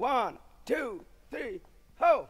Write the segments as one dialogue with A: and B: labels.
A: One, two, three, ho!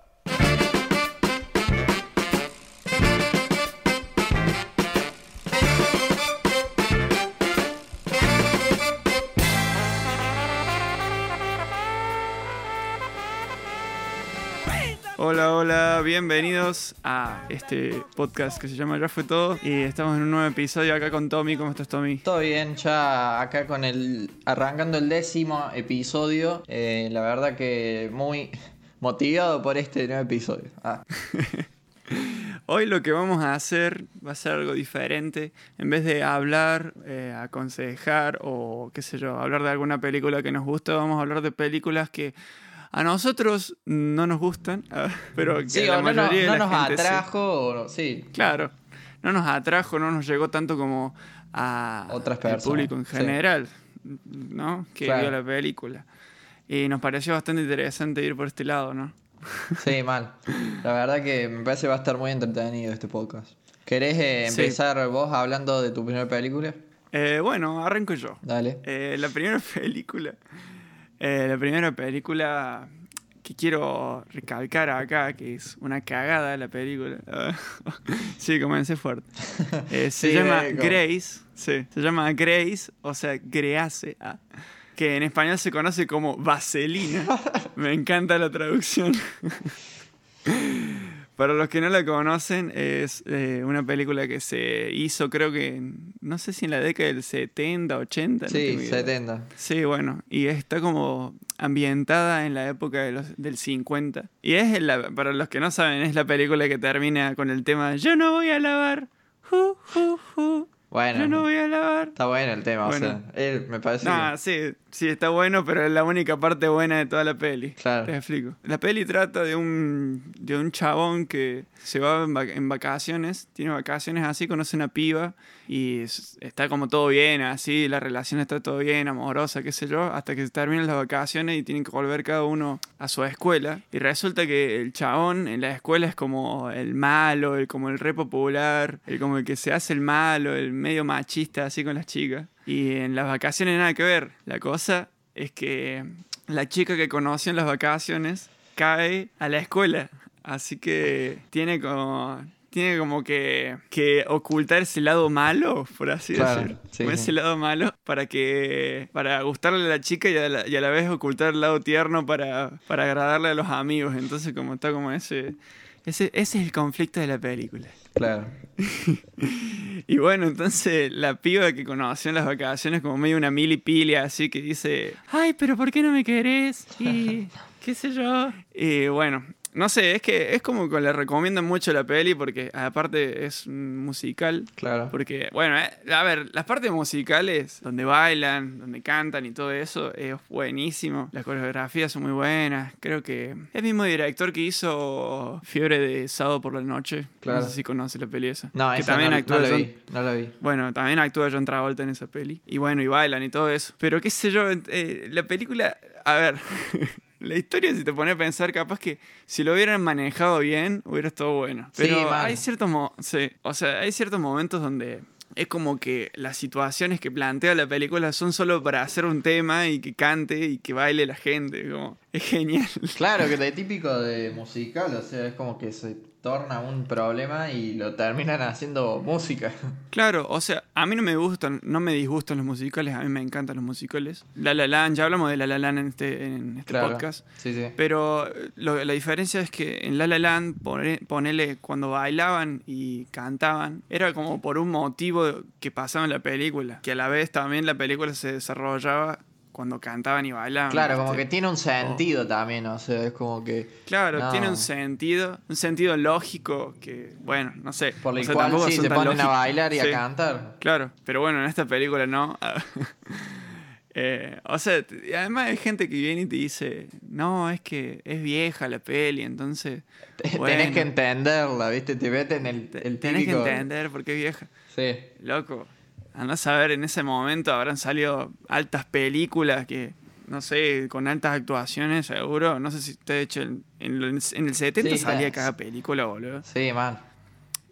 B: Hola, hola, bienvenidos a este podcast que se llama Ya fue todo y estamos en un nuevo episodio acá con Tommy. ¿Cómo estás, Tommy?
C: Todo bien, ya acá con el arrancando el décimo episodio. Eh, la verdad que muy motivado por este nuevo episodio. Ah,
B: Hoy lo que vamos a hacer va a ser algo diferente. En vez de hablar, eh, aconsejar o qué sé yo, hablar de alguna película que nos gusta, vamos a hablar de películas que a nosotros no nos gustan, pero que
C: sí,
B: a la
C: no,
B: mayoría
C: no
B: la
C: nos
B: gente sí.
C: atrajo, sí.
B: Claro, no nos atrajo, no nos llegó tanto como a
C: Otras
B: al
C: personas,
B: público en
C: sí.
B: general, ¿no? Que
C: Claro.
B: vio la película. Y nos pareció bastante interesante ir por este lado, ¿no?
C: Sí, mal. La verdad que me parece que va a estar muy entretenido este podcast. ¿Querés eh, empezar vos hablando de tu primera película?
B: Eh, bueno, arranco yo.
C: Dale.
B: Eh, la primera película. Eh, la primera película que quiero recalcar acá, que es una cagada la película. sí, comencé fuerte. Eh, se
C: Sí,
B: llama
C: vengo.
B: Grace. Sí, se llama Grace, o sea, Grease. ah, que en español se conoce como Vaselina. Me encanta la traducción. Para los que no la conocen, es eh, una película que se hizo, creo que, no sé si en la década del 70, 80. no
C: Sí,
B: tengo idea.
C: 70.
B: Sí, bueno, y está como ambientada en la época de los, del 50. Y es, la, para los que no saben, es la película que termina con el tema Yo no voy a lavar. Ju, ju.
C: Bueno,
B: Yo no voy a lavar.
C: está bueno el tema,
B: Bueno.
C: o sea, él me parece
B: Nah, sí, sí, está bueno, pero es la única parte buena de toda la peli.
C: Claro.
B: Te explico. La peli trata de un, de un chabón que se va en, vac- en vacaciones, tiene vacaciones así, conoce una piba y está como todo bien, así, la relación está todo bien, amorosa, qué sé yo, hasta que terminan las vacaciones y tienen que volver cada uno a su escuela. Y resulta que el chabón en la escuela es como el malo, el, como el re popular, el como el que se hace el malo, el medio machista así con las chicas. Y en las vacaciones nada que ver. La cosa es que la chica que conoció en las vacaciones cae a la escuela. Así que tiene como, tiene como que, que ocultar ese lado malo, por así
C: Claro,
B: decir.
C: sí,
B: Como
C: sí.
B: ese lado malo para que para gustarle a la chica y a la, y a la vez ocultar el lado tierno para, para agradarle a los amigos. Entonces como está como ese, ese... Ese es el conflicto de la película.
C: Claro.
B: Y bueno, entonces la piba que conoció en las vacaciones como medio una milipilia así que dice, ay, pero ¿por qué no me querés? Y qué sé yo. Y bueno, no sé, es que es como que le recomiendan mucho la peli porque aparte es musical.
C: Claro.
B: Porque, bueno, eh, a ver, las partes musicales, donde bailan, donde cantan y todo eso, es buenísimo. Las coreografías son muy buenas. Creo que es el mismo director que hizo Fiebre de Sábado por la Noche.
C: Claro.
B: No sé si conoce la peli esa.
C: No,
B: que
C: esa
B: también
C: no,
B: actúa
C: no la
B: John-
C: vi, no la vi.
B: bueno, también actúa John Travolta en esa peli. Y bueno, y bailan y todo eso. Pero qué sé yo, eh, la película, a ver, la historia si te pones a pensar, capaz que si lo hubieran manejado bien, hubiera estado bueno.
C: Sí,
B: Pero
C: mal.
B: hay ciertos, mo- sí, o sea, hay ciertos momentos donde es como que las situaciones que plantea la película son solo para hacer un tema y que cante y que baile la gente. Como, es genial.
C: Claro, que de típico de musical, o sea, es como que se torna un problema y lo terminan haciendo música.
B: Claro, o sea, a mí no me gustan, no me disgustan los musicales, a mí me encantan los musicales. La La Land, ya hablamos de La La Land en este, en este
C: Claro.
B: podcast.
C: Sí, sí.
B: Pero eh, lo- la diferencia es que en La La Land, pone- ponele, cuando bailaban y cantaban, era como por un motivo que pasaba en la película, que a la vez también la película se desarrollaba cuando cantaban y bailaban.
C: Claro, como
B: ¿viste?
C: que tiene un sentido también, o sea, es como que...
B: Claro,
C: No.
B: tiene un sentido, un sentido lógico que, bueno, no sé.
C: Por el
B: o sea,
C: cual sí, se ponen a bailar y
B: Sí.
C: a cantar.
B: Claro, pero bueno, en esta película no. Eh, o sea, además hay gente que viene y te dice, no, es que es vieja la peli, entonces...
C: Tenés
B: bueno,
C: que entenderla, ¿viste? Te meten el, el
B: tenés que
C: típico-
B: entender por qué es vieja.
C: Sí.
B: Loco, andás a ver, en ese momento habrán salido altas películas que, no sé, con altas actuaciones, seguro. No sé si te he hecho en, en, lo- en el 70
C: Sí,
B: salía cada película, boludo.
C: Sí, man.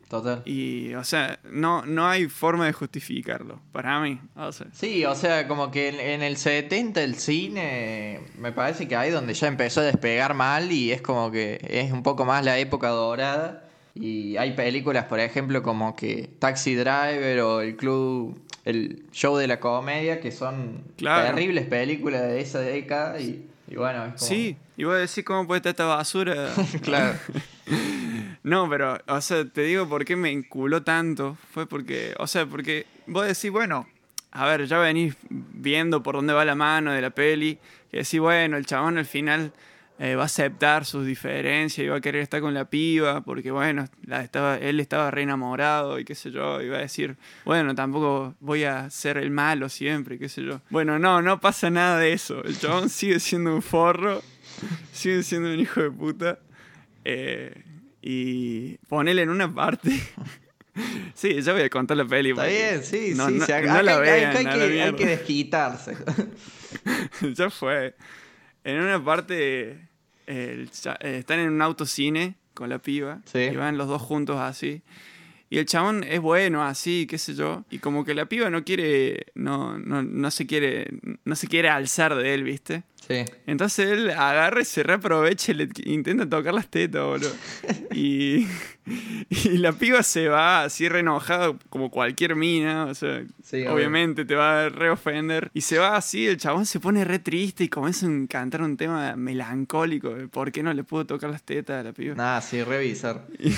C: total.
B: Y, o sea, no, no hay forma de justificarlo, para mí. O sea,
C: Sí, o sea, como que en, en el 70 el cine me parece que ahí donde ya empezó a despegar mal y es como que es un poco más la época dorada. Y hay películas, por ejemplo, como que Taxi Driver o el club, el show de la comedia, que son
B: Claro.
C: terribles películas de esa década. Y, y bueno, es como...
B: sí, y vos decís cómo puede estar esta basura.
C: claro.
B: No, pero, o sea, te digo por qué me enculó tanto. Fue porque, o sea, porque vos decís, bueno, a ver, ya venís viendo por dónde va la mano de la peli. Que decís, bueno, el chabón al final eh, va a aceptar sus diferencias y va a querer estar con la piba. Porque, bueno, la estaba, él estaba re enamorado y qué sé yo. Y va a decir, bueno, tampoco voy a ser el malo siempre, qué sé yo. Bueno, no, no pasa nada de eso. El chabón sigue siendo un forro. Sigue siendo un hijo de puta. Eh, y ponele en una parte. sí, ya voy a contar la peli.
C: Está bien, sí,
B: no,
C: sí.
B: no-
C: sí, acá,
B: no la vean,
C: hay, que, hay que desquitarse.
B: ya fue. En una parte el eh, están en un autocine con la piba.
C: Sí.
B: Y van los dos juntos así. Y el chabón es bueno así, qué sé yo. Y como que la piba no quiere. No, no, no se quiere. No se quiere alzar de él, ¿viste?
C: Sí.
B: Entonces él agarra y se reaprovecha y le intenta tocar las tetas, boludo. Y, y la piba se va así re enojada como cualquier mina, o sea,
C: Sí, obvio.
B: obviamente te va a re ofender. Y se va así, el chabón se pone re triste y comienza a cantar un tema melancólico de por qué no le pudo tocar las tetas a la piba.
C: Nada, sí, revisar.
B: Y,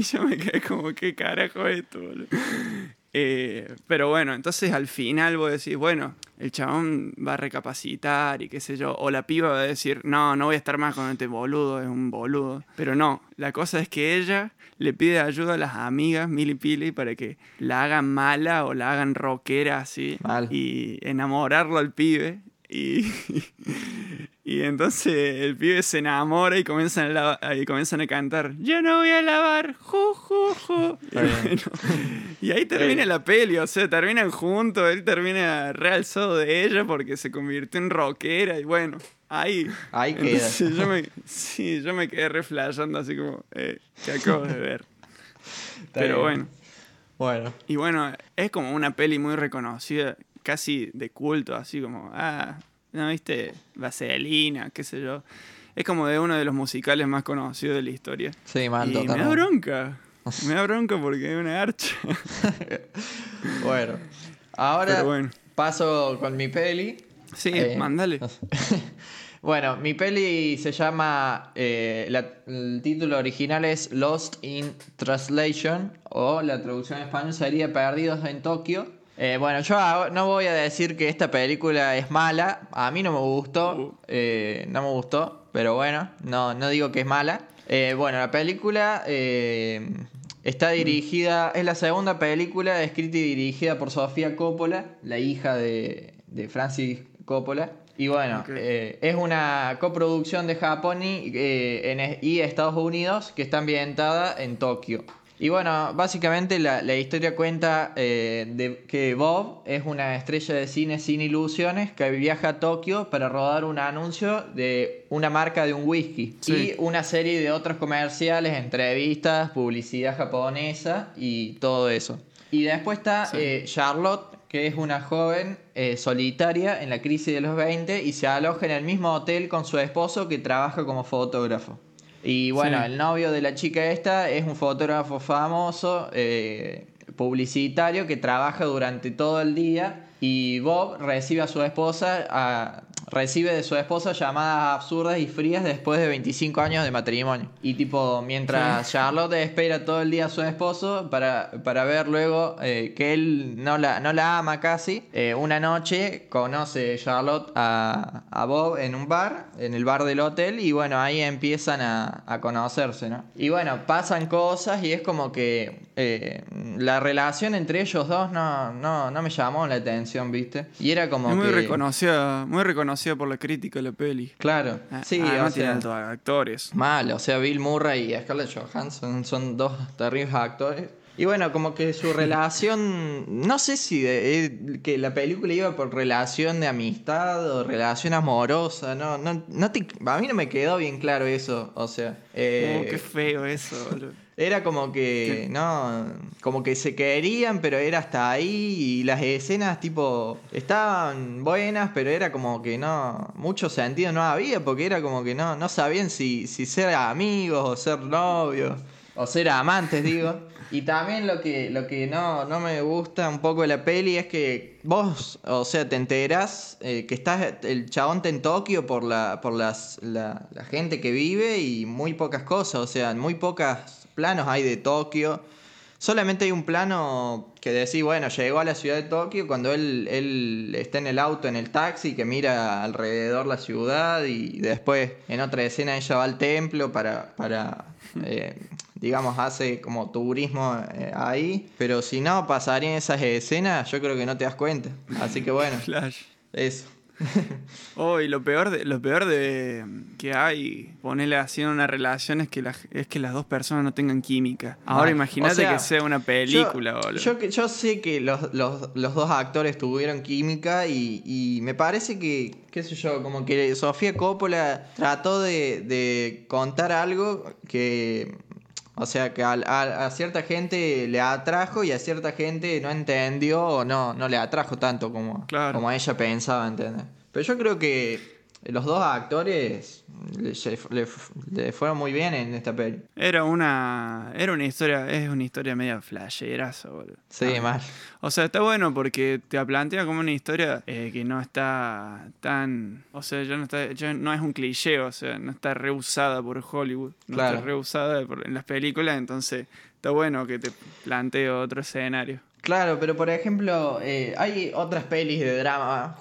B: y yo me quedé como, ¿qué carajo es esto, boludo? Eh, pero bueno, entonces al final vos decís, bueno, el chabón va a recapacitar y qué sé yo, o la piba va a decir, no, no voy a estar más con este boludo, es un boludo. Pero no, la cosa es que ella le pide ayuda a las amigas Mili Pili para que la hagan mala o la hagan rockera así
C: Mal.
B: y enamorarlo al pibe. Y, y entonces el pibe se enamora y comienzan a, y comienzan a cantar Yo no voy a lavar, ju, ju, ju. Y, bueno, ahí termina la peli, o sea, terminan juntos, él termina realzado de ella porque se convirtió en rockera y bueno, ahí.
C: Ahí queda.
B: Yo me, sí, yo me quedé reflejando así como, eh, ¿qué acabo de ver?
C: Está
B: Pero
C: bien.
B: bueno.
C: Bueno,
B: Y bueno, es como una peli muy reconocida, casi de culto, así como, ah, ¿no viste? Vaselina, qué sé yo. Es como de uno de los musicales más conocidos de la historia.
C: sí, mal,
B: y me da bronca. Me da bronca porque es una archa.
C: Bueno, ahora
B: bueno.
C: paso con mi peli.
B: Sí,
C: Eh,
B: mándale.
C: Bueno, mi peli se llama. eh, la- el título original es Lost in Translation, o la traducción en español sería Perdidos en Tokio. Eh, bueno, yo no voy a decir que esta película es mala. A mí no me gustó.
B: Uh.
C: eh, no me gustó, pero bueno, no, no digo que es mala. Eh, bueno, la película está dirigida. Es la segunda película escrita y dirigida por Sofía Coppola, la hija de, de Francis Coppola. Y bueno, eh, es una coproducción de Japón y, eh, en- y Estados Unidos que está ambientada en Tokio. Y bueno, básicamente la, la historia cuenta eh, de que Bob es una estrella de cine sin ilusiones que viaja a Tokio para rodar un anuncio de una marca de un whisky
B: Sí.
C: y una serie de otros comerciales, entrevistas, publicidad japonesa y todo eso. Y después está
B: Sí.
C: eh, Charlotte, que es una joven eh, solitaria en la crisis de los 20 y se aloja en el mismo hotel con su esposo que trabaja como fotógrafo. Y bueno,
B: Sí.
C: el novio de la chica esta es un fotógrafo famoso, eh, publicitario, que trabaja durante todo el día y Bob recibe a su esposa, a- recibe de su esposa llamadas absurdas y frías después de 25 años de matrimonio. Y tipo, mientras Charlotte espera todo el día a su esposo para, para ver luego eh, que él no la, no la ama casi, eh, una noche conoce Charlotte a, a Bob en un bar, en el bar del hotel, y bueno, ahí empiezan a, a conocerse, ¿no? Y bueno, pasan cosas y es como que eh, la relación entre ellos dos no, no, no me llamó la atención, ¿viste? Y era como
B: Es muy
C: que...
B: reconocida, muy reconocida por la crítica la peli.
C: Claro,
B: Ah,
C: sí,
B: además
C: o
B: tiene
C: sea,
B: altos actores.
C: mal, o sea, Bill Murray y Scarlett Johansson son dos terribles actores. Y bueno, como que su relación, no sé si de- eh, que la película iba por relación de amistad o relación amorosa, no, no, no te- a mí no me quedó bien claro eso, o sea, eh,
B: Oh, qué feo eso, boludo.
C: era como que, no, como que se querían, pero era hasta ahí y las escenas tipo estaban buenas, pero era como que no, mucho sentido no había porque era como que no, no sabían si, si ser amigos o ser novios o ser amantes, digo. Y también lo que, lo que no, no me gusta un poco de la peli es que vos, o sea, te enterás eh, que estás, el chabón en Tokio por la, por las, la, la gente que vive y muy pocas cosas, o sea, muy pocos planos hay de Tokio. Solamente hay un plano que decís, bueno, llegó a la ciudad de Tokio cuando él, él está en el auto, en el taxi, que mira alrededor la ciudad y después en otra escena ella va al templo para, para eh, digamos, hace como turismo eh, ahí. Pero si no pasarían esas escenas, yo creo que no te das cuenta. Así que bueno,
B: Flash.
C: eso.
B: Oh, y lo peor de, lo peor de que hay, ponerle así en una relación es que, la- es que las dos personas no tengan química. Ahora
C: Ah,
B: imagínate
C: o sea,
B: que sea una película,
C: yo,
B: boludo.
C: yo, yo sé que los, los- los dos actores tuvieron química y, y me parece que, qué sé yo, como que Sofía Coppola trató de, de contar algo que, o sea, que a, a cierta gente le atrajo y a cierta gente no entendió o no, no le atrajo tanto como,
B: Claro.
C: como ella pensaba, ¿entendés? Pero yo creo que los dos actores le, le- le fueron muy bien en esta peli.
B: Era una. Era una historia. Es una historia media flasherazo, boludo.
C: Sí,
B: Ah.
C: mal.
B: O sea, está bueno porque te plantea como una historia eh, que no está tan. O sea, ya no, está, ya no es un cliché, o sea, no está reusada por Hollywood. No
C: Claro.
B: está reusada por- en las películas, entonces está bueno que te plantee otro escenario.
C: Claro, pero por ejemplo, eh, hay otras pelis de drama.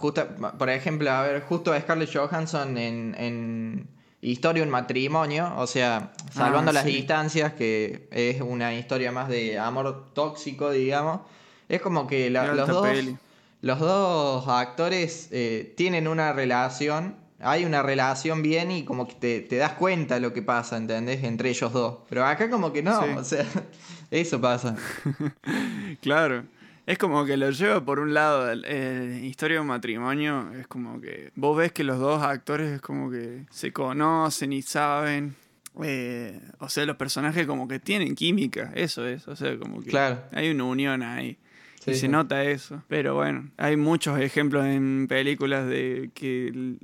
C: Por ejemplo, a ver, justo a Scarlett Johansson en, en Historia de un matrimonio, o sea, salvando
B: Ah,
C: las
B: sí.
C: distancias, que es una historia más de amor tóxico, digamos. Es como que la- los, dos,
B: peli.
C: los dos actores eh, tienen una relación, hay una relación bien y como que te, te das cuenta lo que pasa, ¿entendés? Entre ellos dos. Pero acá como que no,
B: Sí.
C: o sea, eso pasa.
B: Claro. Es como que lo lleva por un lado, el- el historia de un matrimonio, es como que vos ves que los dos actores es como que se conocen y saben. eh, o sea, los personajes como que tienen química, eso es, o sea, como que
C: Claro.
B: hay una unión ahí.
C: Sí,
B: y se
C: sí.
B: nota eso. Pero bueno, hay muchos ejemplos en películas de que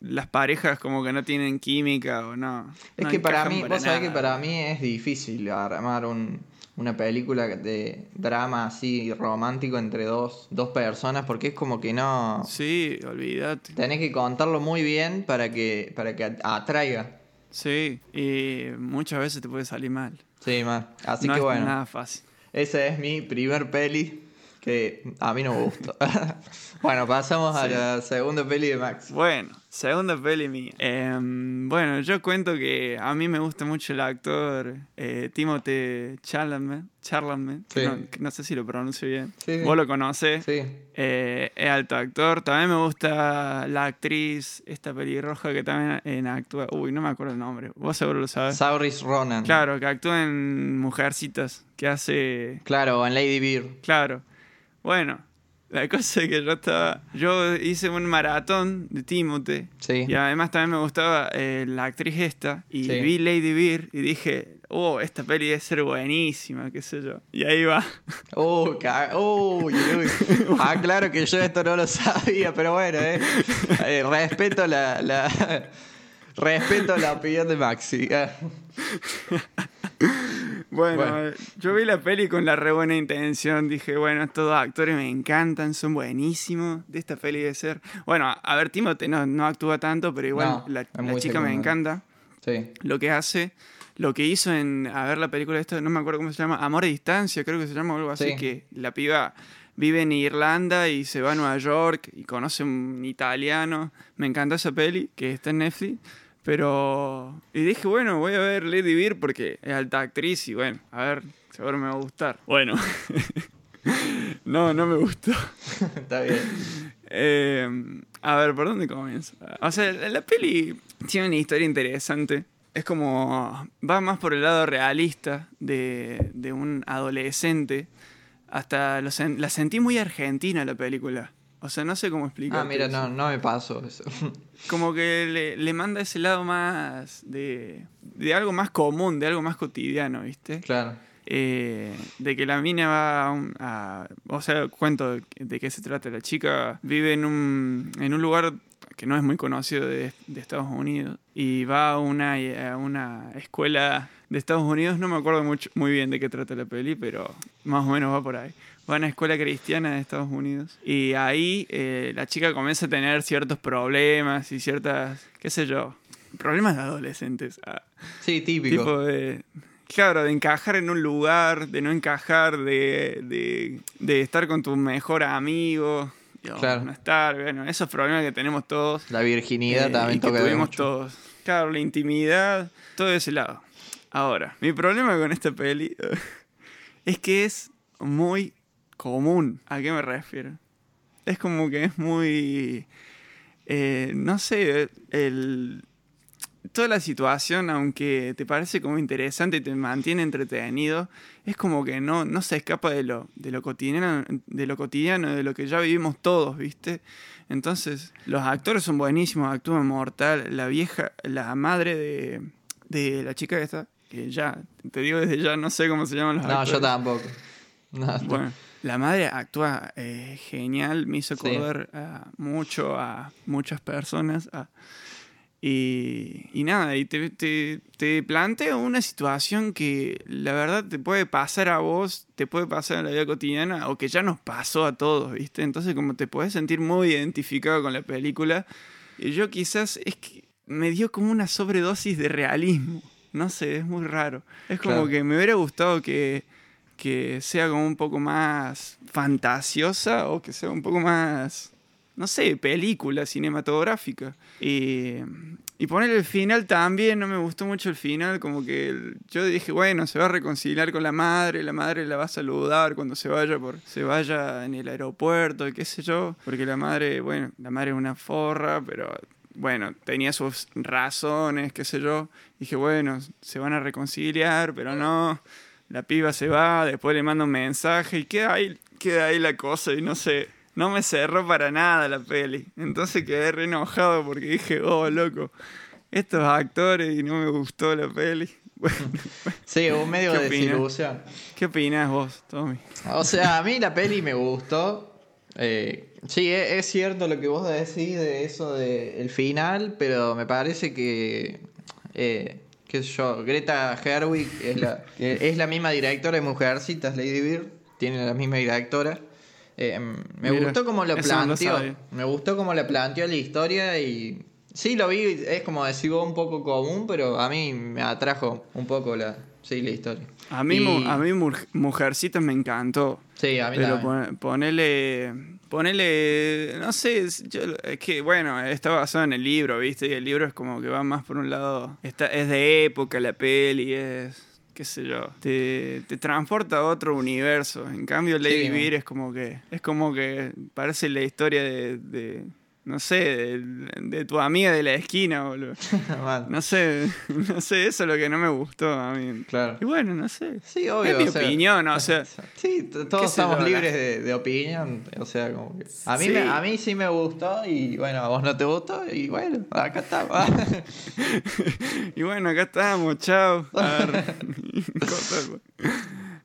B: las parejas como que no tienen química o no.
C: Es
B: no
C: que para mí, vos sabés que para mí es difícil armar un, una película de drama así romántico entre dos, dos personas porque es como que no...
B: Sí, olvídate.
C: Tenés que contarlo muy bien para que, para que atraiga.
B: Sí, y muchas veces te puede salir mal.
C: Sí, man. Así
B: no
C: que
B: es
C: bueno,
B: nada fácil.
C: esa es mi primer peli que a mí no me gustó. bueno, pasamos a
B: Sí.
C: la segunda peli de Max.
B: Bueno, segunda peli mía. Em, bueno, yo cuento que a mí me gusta mucho el actor eh, Timothée Chalamet. Chalamet que
C: Sí.
B: no, no sé si lo pronuncio bien.
C: Sí.
B: Vos lo conocés.
C: Sí.
B: Eh, es alto actor. También me gusta la actriz, esta pelirroja que también en actúa. Uy, no me acuerdo el nombre. Vos seguro lo sabes.
C: Sauris Ronan.
B: Claro, que actúa en Mujercitas. Que hace.
C: Claro, en Lady Bear.
B: Claro. Bueno, la cosa es que yo estaba. Yo hice un maratón de Timothy.
C: Sí.
B: Y además también me gustaba eh, la actriz esta. Y
C: Sí.
B: vi Lady Bear y dije, oh, esta peli debe ser buenísima, qué sé yo. Y ahí va.
C: Uh, ca- uy, uy. Ah, claro que yo esto no lo sabía, pero bueno, eh. Eh, respeto la, la- respeto la opinión de Maxi.
B: Bueno,
C: Bueno.
B: eh, yo vi la peli con la re buena intención. Dije, bueno, estos dos actores me encantan, son buenísimos. De esta peli de ser. Bueno, a- ver, Timothy no, no actúa tanto, pero igual
C: No,
B: la, chica me encanta.
C: Sí.
B: Lo que hace, lo que hizo en. A ver, la película esta, no me acuerdo cómo se llama. Amor a distancia, creo que se llama algo así.
C: Sí.
B: Que la piba vive en Irlanda y se va a Nueva York y conoce un italiano. Me encanta esa peli, que está en Netflix. Pero. Y dije, bueno, voy a ver Lady Bear porque es alta actriz y bueno, a ver, seguro me va a gustar. Bueno. no, no me gustó.
C: Está bien.
B: Eh, a ver, ¿por dónde comienzo? O sea, la, la peli tiene una historia interesante, es como. Va más por el lado realista de, de un adolescente. Hasta lo sen- la sentí muy argentina la película. O sea, no sé cómo explicar.
C: Ah, mira, no, no me pasó eso.
B: Como que le, le manda ese lado más de, de algo más común, de algo más cotidiano, ¿viste?
C: claro.
B: Eh, de que la mina va a, un- a- O sea, cuento de, de qué se trata. La chica vive en un, en un lugar que no es muy conocido de, de Estados Unidos y va a una, a una escuela de Estados Unidos. No me acuerdo mucho, muy bien de qué trata la peli, pero más o menos va por ahí. Va a una escuela cristiana de Estados Unidos y ahí eh, la chica comienza a tener ciertos problemas y ciertas, qué sé yo, problemas de adolescentes. Ah,
C: Sí, típico.
B: Tipo de. Claro, de encajar en un lugar, de no encajar, de, de, de estar con tu mejor amigo,
C: Claro.
B: no estar, bueno, esos problemas que tenemos todos.
C: La virginidad
B: eh,
C: también
B: y que
C: toca
B: tuvimos
C: mucho.
B: todos. Claro, la intimidad, todo de ese lado. Ahora, mi problema con esta peli es que es muy común. ¿A qué me refiero? Es como que es muy. eh, no sé, el, toda la situación, aunque te parece como interesante y te mantiene entretenido, es como que no, no se escapa de lo, de lo cotidiano, de lo cotidiano, de lo que ya vivimos todos, ¿viste? Entonces, los actores son buenísimos, actúan mortal. La vieja, la madre de, de la chica esta, que ya, te digo desde ya, no sé cómo se llaman los
C: No,
B: actores.
C: yo tampoco. No,
B: Bueno, la madre actúa eh, genial, me hizo
C: Sí.
B: acordar a mucho a muchas personas. a- y, y nada, y te, te, te plantea una situación que la verdad te puede pasar a vos, te puede pasar en la vida cotidiana, o que ya nos pasó a todos, ¿viste? Entonces, como te puedes sentir muy identificado con la película, y yo quizás es que me dio como una sobredosis de realismo. No sé, es muy raro. Es como
C: Claro.
B: que me hubiera gustado que, que sea como un poco más fantasiosa o que sea un poco más, no sé, película cinematográfica. Y, y poner el final también, no me gustó mucho el final, como que el- yo dije, bueno, se va a reconciliar con la madre, la madre la va a saludar cuando se vaya por se vaya en el aeropuerto, y qué sé yo, porque la madre, bueno, la madre es una forra, pero bueno, tenía sus razones, qué sé yo. Dije, bueno, se van a reconciliar, pero no. La piba se va, después le manda un mensaje y queda ahí, queda ahí la cosa y no sé, no me cerró para nada la peli. Entonces quedé re enojado porque dije, oh, loco, estos actores y no me gustó la peli. Bueno,
C: Sí, un medio
B: ¿Qué
C: de desilusión.
B: ¿qué opinas vos, Tommy?
C: O sea, a mí la peli me gustó. Eh, sí, e- es, cierto lo que vos decís de eso del final, pero me parece que, eh, qué sé yo, Greta Gerwig es la, es la misma directora de Mujercitas, Lady Bird, tiene la misma directora. Eh, me
B: Mira,
C: gustó como lo
B: eso no lo
C: planteó, me gustó como la planteó la historia y sí lo vi, es como decir un poco común, pero a mí me atrajo un poco la, sí, la historia.
B: A mí,
C: Y-
B: a mí Mujercitas me encantó.
C: Sí, a mí
B: Pero
C: también.
B: pon- ponele, ponele, no sé, es- yo- es que bueno, está basado en el libro, ¿viste? Y el libro es como que va más por un lado, está, es de época la peli, es, qué sé yo, te, te transporta a otro universo. En cambio Lady
C: Sí,
B: es como que, es como que parece la historia de, de, no sé, de, de tu amiga de la esquina, boludo. No sé, no sé, eso es lo que no me gustó a mí.
C: Claro.
B: Y bueno, no sé.
C: Sí, obvio.
B: Es mi
C: o sea,
B: opinión, o sea.
C: Sí, todos estamos libres de, de opinión. O sea, como que. A mí,
B: Sí.
C: me- a mí sí me gustó y bueno, a vos no te gustó y bueno, acá estamos.
B: Y bueno, acá estamos, chao.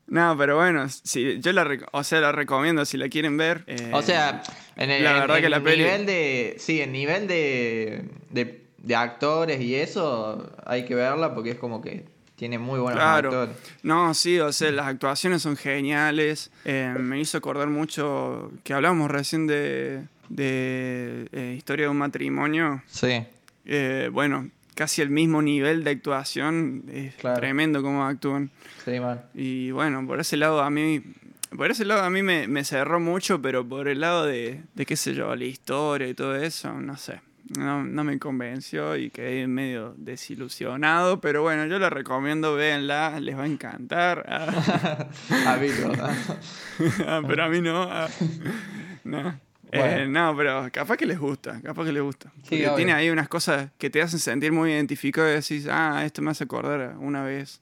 B: No, pero bueno, sí, yo la, o sea, la recomiendo si la quieren ver. eh,
C: o sea, en el,
B: la
C: en-
B: verdad
C: en
B: que la peli-
C: nivel de. Sí, en nivel de, de, de actores y eso, hay que verla porque es como que tiene muy buenos
B: Claro.
C: actores.
B: No, sí, o sea, las actuaciones son geniales. Eh, me hizo acordar mucho que hablábamos recién de, de eh, Historia de un matrimonio.
C: Sí.
B: Bueno, casi el mismo nivel de actuación. Es
C: Claro.
B: tremendo cómo actúan.
C: Sí, man.
B: Y bueno, por ese lado a mí, por ese lado a mí me, me cerró mucho, pero por el lado de, de qué sé yo, la historia y todo eso, no sé. No, no me convenció y quedé medio desilusionado, pero bueno, yo la recomiendo, véanla, les va a encantar. Ah,
C: A mí no.
B: ah, pero a mí no. ah. No. Eh, no, pero capaz que les gusta, capaz que les gusta.
C: Sí,
B: Porque tiene ahí unas cosas que te hacen sentir muy identificado y decís, ah, esto me hace acordar una vez,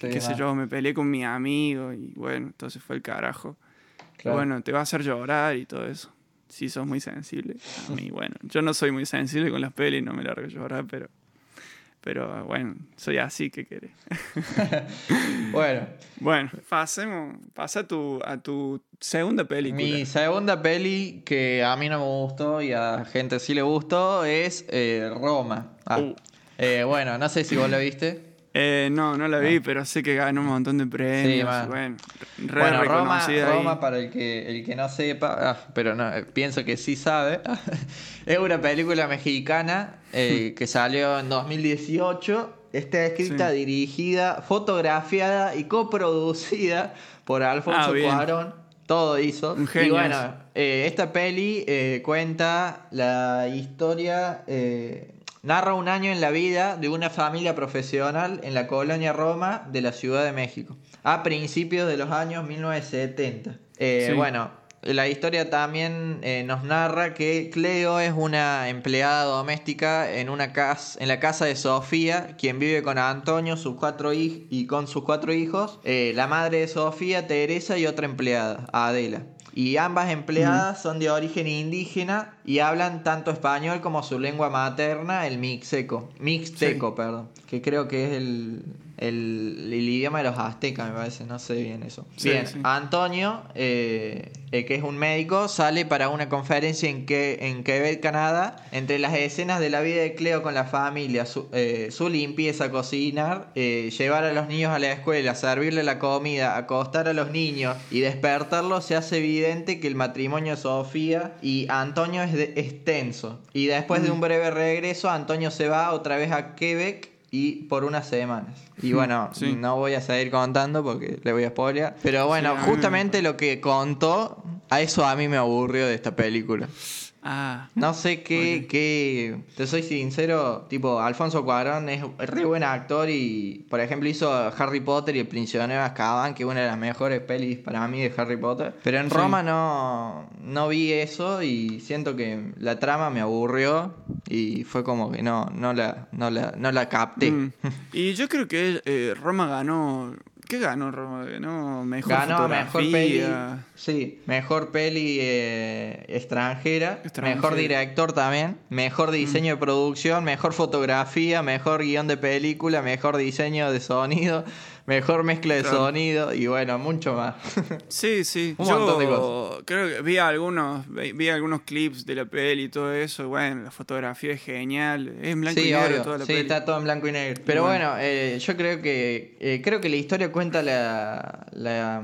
C: Sí,
B: qué sé yo, me peleé con mi amigo y bueno, entonces fue el carajo.
C: Claro.
B: bueno, te va a hacer llorar y todo eso. Si sos muy sensible. A mí, bueno, yo no soy muy sensible con las pelis, no me largo a llorar, pero... Pero bueno, soy así, ¿qué querés?
C: Bueno,
B: Bueno, pasemos, pasa a tu, a tu segunda película.
C: mi segunda peli que a mí no me gustó y a gente sí le gustó es eh, Roma. Ah.
B: Uh.
C: Eh, bueno, no sé si vos la viste.
B: Eh, no, no la vi, pero sé que ganó un montón de premios.
C: man.
B: bueno, re
C: Bueno, Roma. Roma, para el que, el que no sepa, ah, pero no, eh, pienso que sí sabe, es una película mexicana eh, que salió en 2018. Está escrita,
B: Sí.
C: dirigida, fotografiada y coproducida por Alfonso
B: Ah.
C: Cuarón. Todo hizo.
B: Un genio
C: y bueno, eh, esta peli eh, cuenta la historia, narra un año en la vida de una familia profesional en la colonia Roma de la Ciudad de México, a principios de los años 1970. Eh,
B: Sí.
C: Bueno, la historia también eh, nos narra que Cleo es una empleada doméstica en, una casa, en la casa de Sofía, quien vive con Antonio sus cuatro y con sus cuatro hijos, eh, la madre de Sofía, Teresa y otra empleada, Adela. Y ambas empleadas son de origen indígena y hablan tanto español como su lengua materna, el mixteco. Mixteco, perdón. Que creo que es el, el, el idioma de los aztecas, me parece. No sé bien eso.
B: Sí,
C: bien,
B: sí.
C: Antonio, eh, eh, que es un médico, sale para una conferencia en, que, en Quebec, Canadá. Entre las escenas de la vida de Cleo con la familia, su, eh, su limpieza, cocinar, eh, llevar a los niños a la escuela, servirle la comida, acostar a los niños y despertarlos, se hace evidente que el matrimonio de Sofía y Antonio es, de- es tenso. Y después de un breve regreso, Antonio se va otra vez a Quebec y por unas semanas. Y bueno,
B: Sí.
C: no voy a seguir contando porque le voy a spoilear. Pero bueno,
B: Sí,
C: justamente lo que contó, a eso a mí me aburrió de esta película.
B: Ah,
C: No sé qué, qué, te soy sincero, tipo, Alfonso Cuarón es re buen actor y, por ejemplo, hizo Harry Potter y El Prisionero de Azkaban, que es una de las mejores pelis para mí de Harry Potter. Pero en
B: Sí.
C: Roma no, no vi eso y siento que la trama me aburrió y fue como que no, no la, no la, no la capté.
B: mm. Y yo creo que eh, Roma ganó. ¿Qué ganó Roma? Ganó mejor
C: Ganó mejor peli,
B: fotografía.
C: sí, mejor peli eh, extranjera,
B: Extranjera.
C: mejor director también, mejor diseño de producción, mejor fotografía, mejor guion de película, mejor diseño de sonido, mejor mezcla de
B: Claro.
C: sonido y bueno, mucho más.
B: Sí, sí.
C: Un
B: Yo
C: montón de cosas.
B: creo que vi algunos, vi algunos clips de la peli y todo eso. y Bueno, la fotografía es genial. Es en blanco
C: sí,
B: y negro
C: obvio,
B: toda la
C: sí,
B: peli.
C: está todo en blanco y negro. Pero
B: Bueno.
C: bueno, eh, yo creo que eh, creo que la historia cuenta la, la,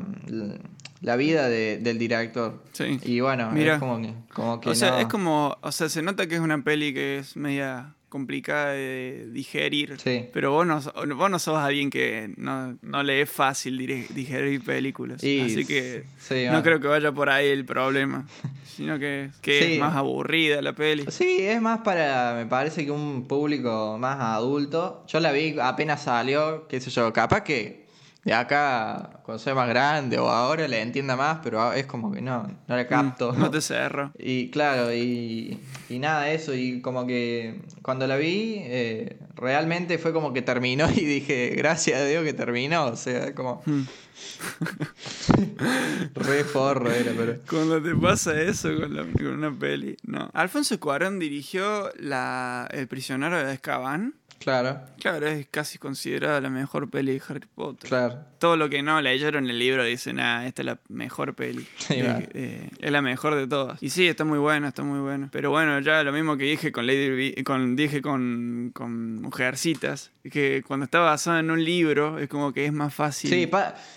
C: la vida de- del director.
B: Sí.
C: Y bueno,
B: Mira.
C: es como que, como que
B: O sea,
C: no-
B: es como, o sea, se nota que es una peli que es media complicada de digerir.
C: Sí.
B: Pero vos no, vos no sos alguien que no, no le es fácil digerir películas.
C: Y-
B: Así que
C: sí,
B: no creo que vaya por ahí el problema. Sino que, que
C: Sí.
B: es más aburrida la peli.
C: Sí, es más para, me parece que un público más adulto. Yo la vi apenas salió, qué sé yo, capaz que de acá, cuando sea más grande o ahora le entienda más, pero es como que no, no capto.
B: Mm, No te cerro.
C: Y claro, y, y nada eso, y como que cuando la vi, eh, realmente fue como que terminó y dije, gracias a Dios que terminó, o sea, como
B: Mm.
C: re forro era, pero...
B: Cuando te pasa eso con, la- con una peli, no. Alfonso Cuarón dirigió la, El prisionero de Azkaban.
C: Claro,
B: Claro, es casi considerada la mejor peli de Harry Potter.
C: claro.
B: Todo lo que no leyeron el libro dicen, ah, esta es la mejor peli.
C: Sí,
B: Eh, eh, es la mejor de todas. Y sí, está muy buena, está muy buena. Pero bueno, ya lo mismo que dije con Lady con dije con, con Mujercitas, que cuando está basado en un libro es como que es más fácil.
C: Sí,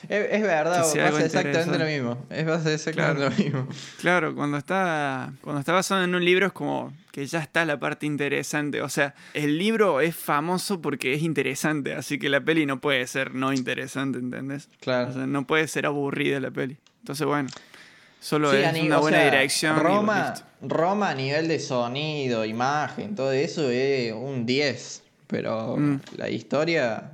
C: es, es verdad, pasa exactamente lo mismo. Es pasa exactamente
B: Claro.
C: lo mismo.
B: Claro, cuando está, cuando está basado en un libro es como que ya está la parte interesante. O sea, el libro es famoso porque es interesante, así que la peli no puede ser no interesante, ¿entendés?
C: Claro.
B: O sea, no puede ser aburrida la peli. Entonces, bueno, solo
C: Sí,
B: es una
C: o
B: buena
C: sea,
B: dirección.
C: Roma. Roma a nivel de sonido, imagen, todo eso es un 10. Pero
B: Mm.
C: la historia,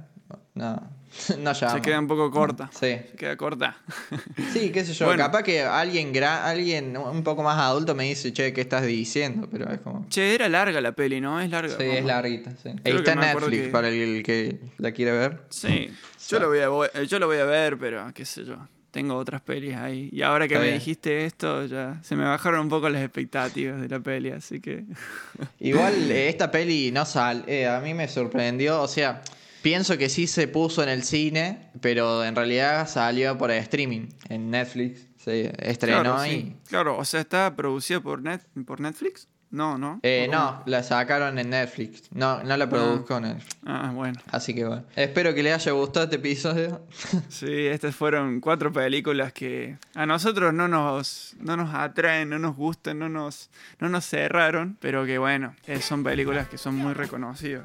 C: no. no llama.
B: Se queda un poco corta.
C: Sí.
B: Se queda corta.
C: Sí, qué sé yo.
B: Bueno.
C: Capaz que alguien, gra- alguien un poco más adulto me dice, che, ¿qué estás diciendo? Pero es como.
B: Che, era larga la peli, ¿no? Es larga.
C: Sí, es larguita, sí. Está en Netflix
B: que-
C: para el que la quiere ver.
B: Sí. Yo lo voy a, yo lo voy a ver, pero qué sé yo. Tengo otras pelis ahí. Y ahora que
C: Está
B: me
C: bien.
B: dijiste esto, ya se me bajaron un poco las expectativas de la peli, así que.
C: Igual eh, esta peli no sal, eh, a mí me sorprendió, o sea, pienso que sí se puso en el cine, pero en realidad salió por streaming en Netflix, se estrenó
B: claro,
C: y
B: sí. Claro, o sea, está producida por, Net, por Netflix. No, no.
C: eh,
B: ¿O
C: no, la sacaron en Netflix, no, no la produjo Netflix.
B: Ah, bueno.
C: Así que bueno, espero que les haya gustado este episodio.
B: Sí, estas fueron cuatro películas que a nosotros no nos, no nos atraen, no nos gustan, no nos, no nos cerraron, pero que bueno, eh, son películas que son muy reconocidas.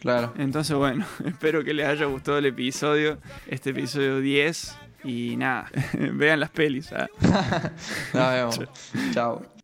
C: claro.
B: Entonces, bueno, espero que les haya gustado el episodio, este episodio 10. Y nada, vean las pelis. ¿ah?
C: Nos vemos. Chao.